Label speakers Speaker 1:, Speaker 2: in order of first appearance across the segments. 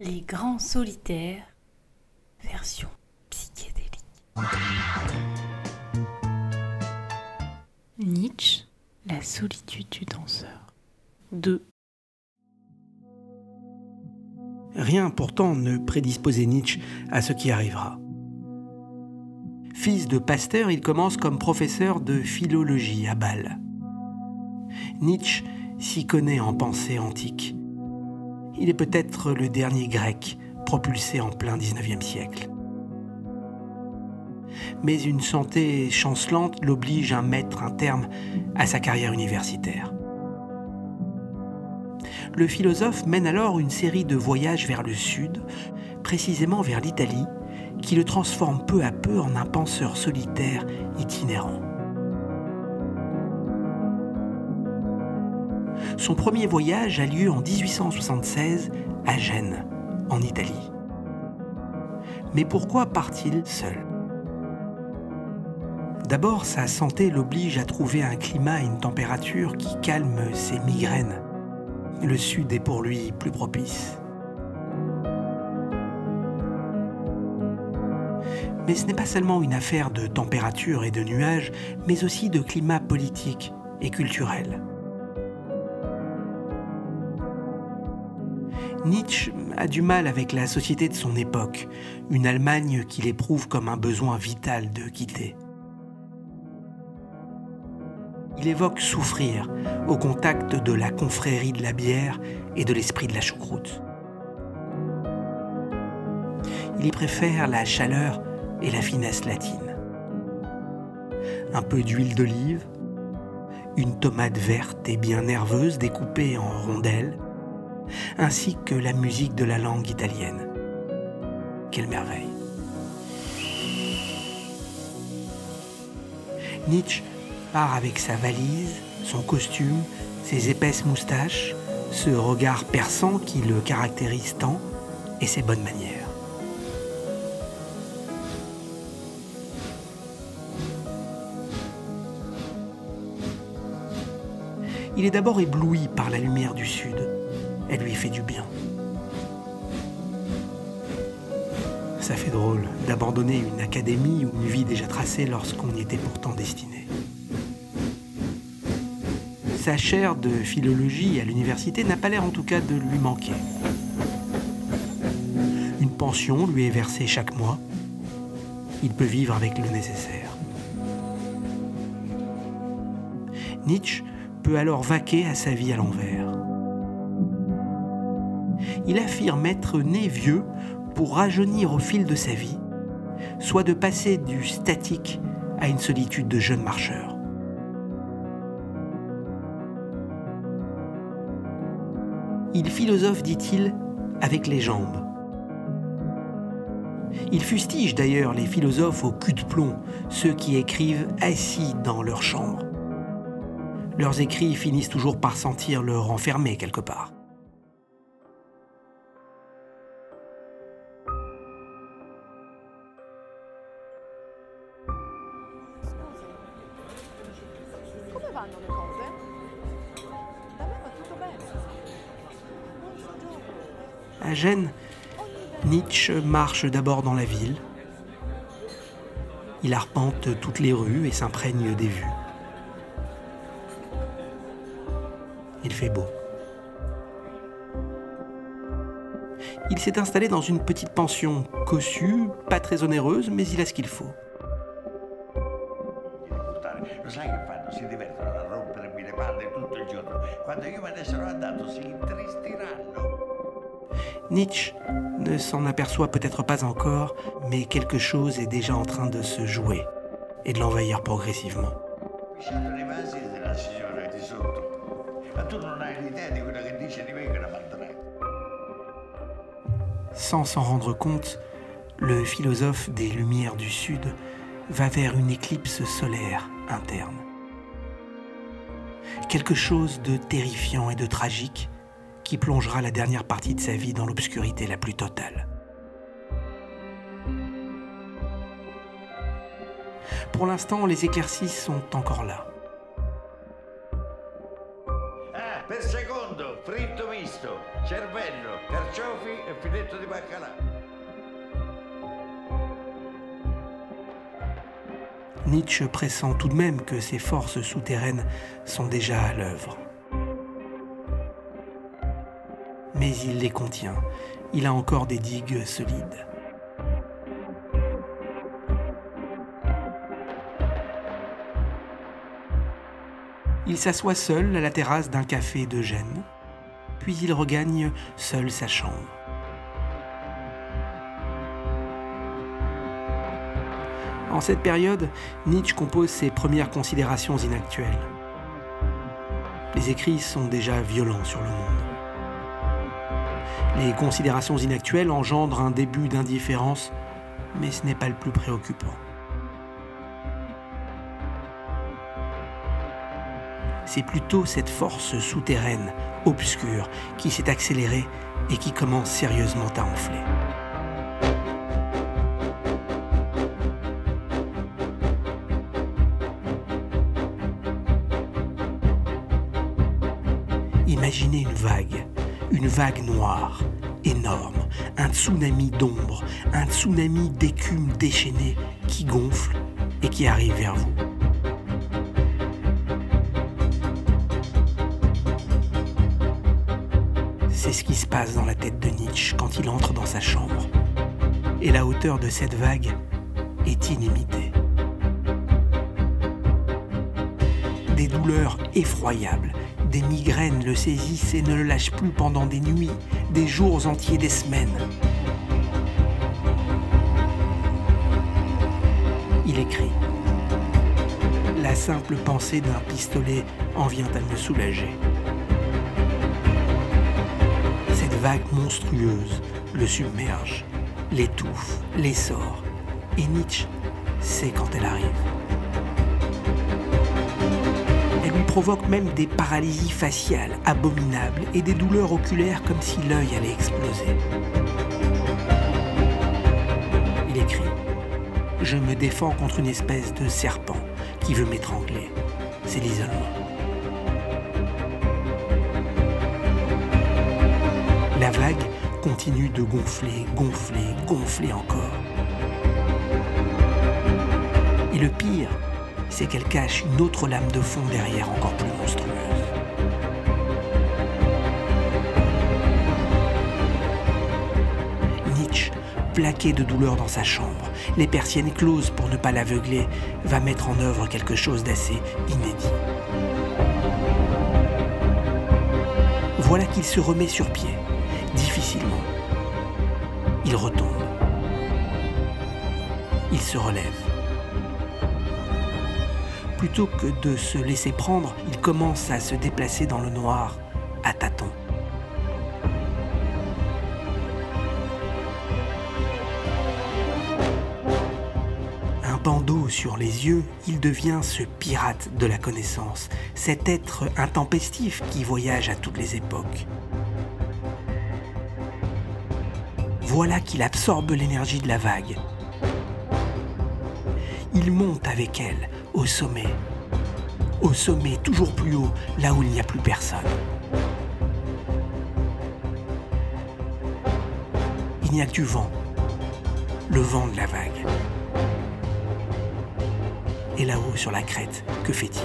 Speaker 1: Les grands solitaires, version psychédélique. Nietzsche, la solitude du danseur. 2.
Speaker 2: Rien pourtant ne prédisposait Nietzsche à ce qui arrivera. Fils de pasteur, il commence comme professeur de philologie à Bâle. Nietzsche s'y connaît en pensée antique il est peut-être le dernier grec propulsé en plein 19e siècle. Mais une santé chancelante l'oblige à mettre un terme à sa carrière universitaire. Le philosophe mène alors une série de voyages vers le sud, précisément vers l'Italie, qui le transforme peu à peu en un penseur solitaire itinérant. Son premier voyage a lieu en 1876 à Gênes, en Italie. Mais pourquoi part-il seul? D'abord, sa santé l'oblige à trouver un climat et une température qui calment ses migraines. Le sud est pour lui plus propice. Mais ce n'est pas seulement une affaire de température et de nuages, mais aussi de climat politique et culturel. Nietzsche a du mal avec la société de son époque, une Allemagne qu'il éprouve comme un besoin vital de quitter. Il évoque souffrir au contact de la confrérie de la bière et de l'esprit de la choucroute. Il y préfère la chaleur et la finesse latine. Un peu d'huile d'olive, une tomate verte et bien nerveuse découpée en rondelles, ainsi que la musique de la langue italienne. Quelle merveille. Nietzsche part avec sa valise, son costume, ses épaisses moustaches, ce regard perçant qui le caractérise tant et ses bonnes manières. Il est d'abord ébloui par la lumière du sud elle lui fait du bien. Ça fait drôle d'abandonner une académie ou une vie déjà tracée lorsqu'on y était pourtant destiné. Sa chaire de philologie à l'université n'a pas l'air en tout cas de lui manquer. Une pension lui est versée chaque mois. Il peut vivre avec le nécessaire. Nietzsche peut alors vaquer à sa vie à l'envers il affirme être né vieux pour rajeunir au fil de sa vie, soit de passer du statique à une solitude de jeune marcheur. Il philosophe, dit-il, avec les jambes. Il fustige d'ailleurs les philosophes au cul de plomb, ceux qui écrivent assis dans leur chambre. Leurs écrits finissent toujours par sentir leur enfermer quelque part. À Gênes, Nietzsche marche d'abord dans la ville. Il arpente toutes les rues et s'imprègne des vues. Il fait beau. Il s'est installé dans une petite pension cossue, pas très onéreuse, mais il a ce qu'il faut. Nietzsche ne s'en aperçoit peut-être pas encore, mais quelque chose est déjà en train de se jouer et de l'envahir progressivement. Sans s'en rendre compte, le philosophe des Lumières du Sud va vers une éclipse solaire interne. Quelque chose de terrifiant et de tragique qui plongera la dernière partie de sa vie dans l'obscurité la plus totale. Pour l'instant, les éclaircies sont encore là.
Speaker 3: Ah, per secondo, fritto misto, cervello, carciofi e filetto di baccalà.
Speaker 2: Nietzsche pressent tout de même que ces forces souterraines sont déjà à l'œuvre. Mais il les contient. Il a encore des digues solides. Il s'assoit seul à la terrasse d'un café de Gênes, puis il regagne seul sa chambre. En cette période, Nietzsche compose ses premières considérations inactuelles. Les écrits sont déjà violents sur le monde. Les considérations inactuelles engendrent un début d'indifférence, mais ce n'est pas le plus préoccupant. c'est plutôt cette force souterraine, obscure, qui s'est accélérée et qui commence sérieusement à enfler. Imaginez une vague, une vague noire, énorme, un tsunami d'ombre, un tsunami d'écume déchaînée qui gonfle et qui arrive vers vous. C'est ce qui se passe dans la tête de Nietzsche quand il entre dans sa chambre. Et la hauteur de cette vague est inimitée. Des douleurs effroyables, des migraines le saisissent et ne le lâchent plus pendant des nuits, des jours entiers, des semaines. Il écrit. La simple pensée d'un pistolet en vient à me soulager vague monstrueuse le submerge, l'étouffe, l'essore. Et Nietzsche sait quand elle arrive. Provoque même des paralysies faciales abominables et des douleurs oculaires comme si l'œil allait exploser. Il écrit Je me défends contre une espèce de serpent qui veut m'étrangler. C'est l'isolement. La vague continue de gonfler, gonfler, gonfler encore. Et le pire, c'est qu'elle cache une autre lame de fond derrière encore plus monstrueuse. Nietzsche, plaqué de douleur dans sa chambre, les persiennes closes pour ne pas l'aveugler, va mettre en œuvre quelque chose d'assez inédit. Voilà qu'il se remet sur pied difficilement. Il retombe. Il se relève. Plutôt que de se laisser prendre, il commence à se déplacer dans le noir, à tâtons. Un bandeau sur les yeux, il devient ce pirate de la connaissance, cet être intempestif qui voyage à toutes les époques. voilà qu'il absorbe l'énergie de la vague. Il monte avec elle au sommet, au sommet toujours plus haut, là où il n'y a plus personne. Il n'y a que du vent, le vent de la vague. Et là-haut sur la crête, que fait-il?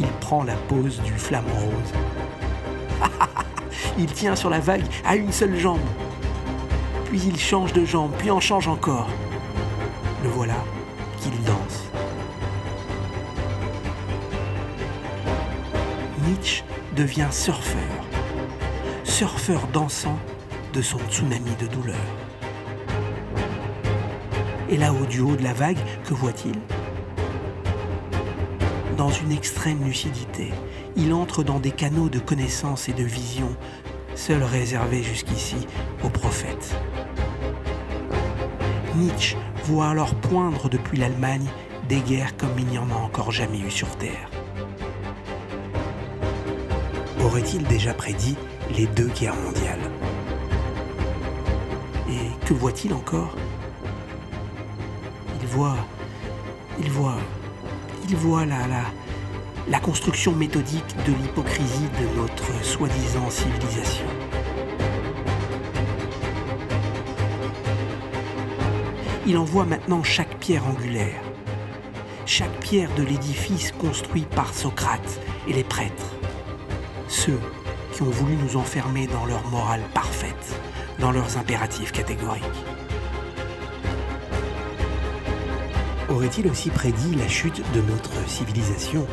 Speaker 2: Il prend la pose du flamant rose il tient sur la vague à une seule jambe. Puis il change de jambe, puis en change encore. Voilà qu'il danse. Nietzsche devient surfeur. Surfeur dansant de son tsunami de douleur. Et là-haut du haut de la vague, que voit-il? Dans une extrême lucidité, il entre dans des canaux de connaissance et de vision, seuls réservés jusqu'ici aux prophètes. Nietzsche voit alors poindre depuis l'Allemagne des guerres comme il n'y en a encore jamais eu sur Terre. Aurait-il déjà prédit les deux guerres mondiales? Et que voit-il encore? Il voit, il voit, il voit là, là, la construction méthodique de l'hypocrisie de notre soi-disant civilisation. Il envoie maintenant chaque pierre angulaire, chaque pierre de l'édifice construit par Socrate et les prêtres, ceux qui ont voulu nous enfermer dans leur morale parfaite, dans leurs impératifs catégoriques. Aurait-il aussi prédit la chute de notre civilisation,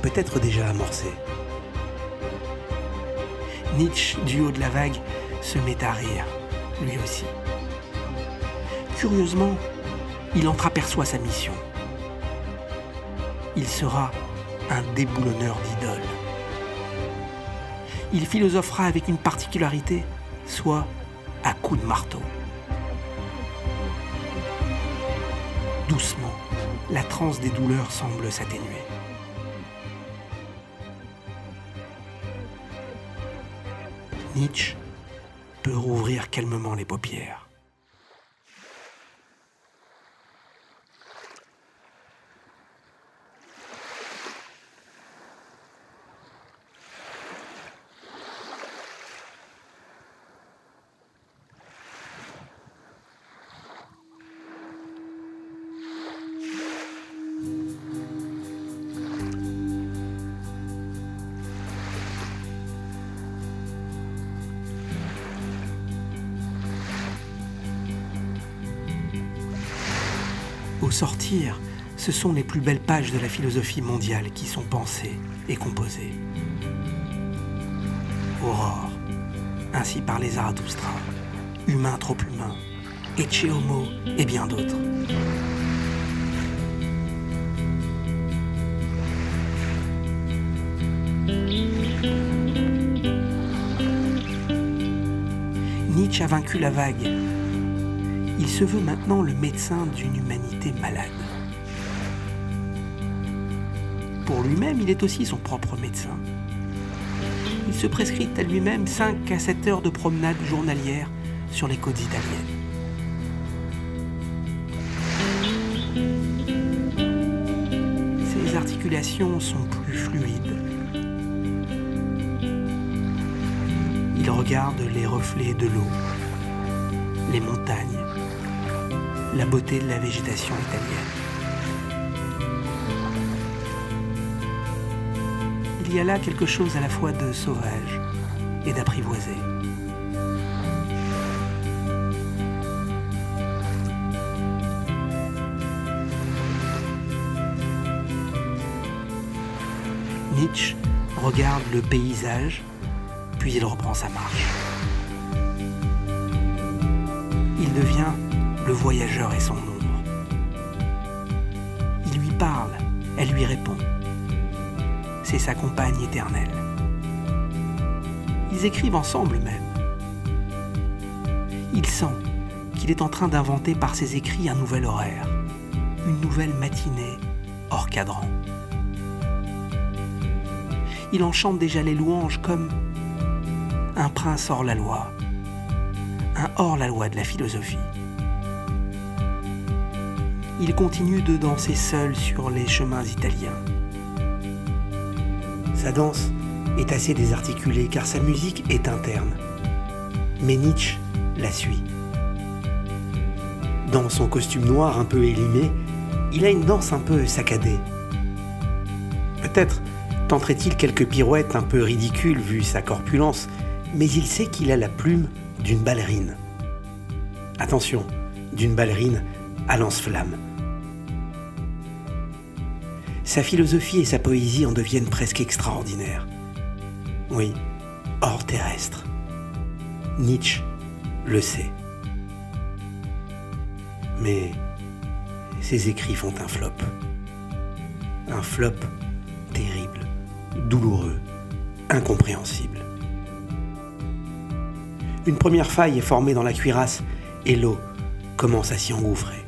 Speaker 2: peut-être déjà amorcée? Nietzsche, du haut de la vague, se met à rire, lui aussi. Curieusement, il entreaperçoit sa mission. Il sera un déboulonneur d'idoles. Il philosophera avec une particularité, soit à coups de marteau. Doucement, la transe des douleurs semble s'atténuer. Nietzsche peut rouvrir calmement les paupières. Au sortir, ce sont les plus belles pages de la philosophie mondiale qui sont pensées et composées. Aurore, ainsi par les Zarathustra, Humain trop humain, Ecce Homo et bien d'autres. Nietzsche a vaincu la vague. Il se veut maintenant le médecin d'une humanité malade. Pour lui-même, il est aussi son propre médecin. Il se prescrit à lui-même 5 à 7 heures de promenade journalière sur les côtes italiennes. Ses articulations sont plus fluides. Il regarde les reflets de l'eau, les montagnes, la beauté de la végétation italienne. Il y a là quelque chose à la fois de sauvage et d'apprivoisé. Nietzsche regarde le paysage, puis il reprend sa marche. Il devient le voyageur et son ombre. Il lui parle, elle lui répond. C'est sa compagne éternelle. Ils écrivent ensemble même. Il sent qu'il est en train d'inventer par ses écrits un nouvel horaire, une nouvelle matinée hors cadran. Il en chante déjà les louanges comme un prince hors la loi, un hors la loi de la philosophie. Il continue de danser seul sur les chemins italiens. Sa danse est assez désarticulée car sa musique est interne. Mais Nietzsche la suit. Dans son costume noir un peu élimé, il a une danse un peu saccadée. Peut-être tenterait-il quelques pirouettes un peu ridicules vu sa corpulence, mais il sait qu'il a la plume d'une ballerine. Attention, d'une ballerine à lance-flamme. Sa philosophie et sa poésie en deviennent presque extraordinaires. Oui, hors terrestre. Nietzsche le sait. Mais ses écrits font un flop. Un flop terrible, douloureux, incompréhensible. Une première faille est formée dans la cuirasse et l'eau commence à s'y engouffrer.